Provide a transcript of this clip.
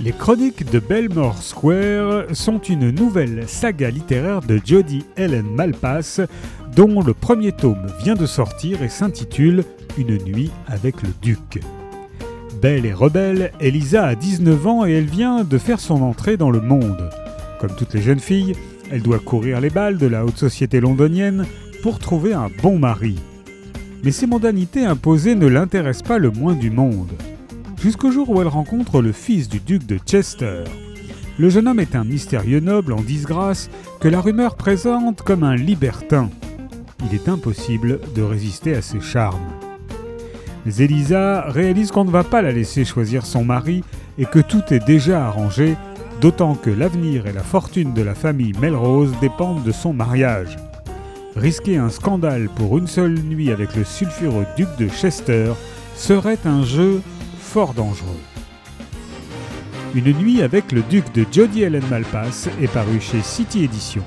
Les Chroniques de Belmore Square sont une nouvelle saga littéraire de Jodie Ellen Malpass, dont le premier tome vient de sortir et s'intitule Une nuit avec le duc. Belle et rebelle, Elisa a 19 ans et elle vient de faire son entrée dans le monde. Comme toutes les jeunes filles, elle doit courir les balles de la haute société londonienne pour trouver un bon mari. Mais ces mondanités imposées ne l'intéressent pas le moins du monde jusqu'au jour où elle rencontre le fils du duc de Chester. Le jeune homme est un mystérieux noble en disgrâce que la rumeur présente comme un libertin. Il est impossible de résister à ses charmes. Mais réalise qu'on ne va pas la laisser choisir son mari et que tout est déjà arrangé, d'autant que l'avenir et la fortune de la famille Melrose dépendent de son mariage. Risquer un scandale pour une seule nuit avec le sulfureux duc de Chester serait un jeu Une nuit avec le duc de Jody Ellen Malpass est paru chez City Edition.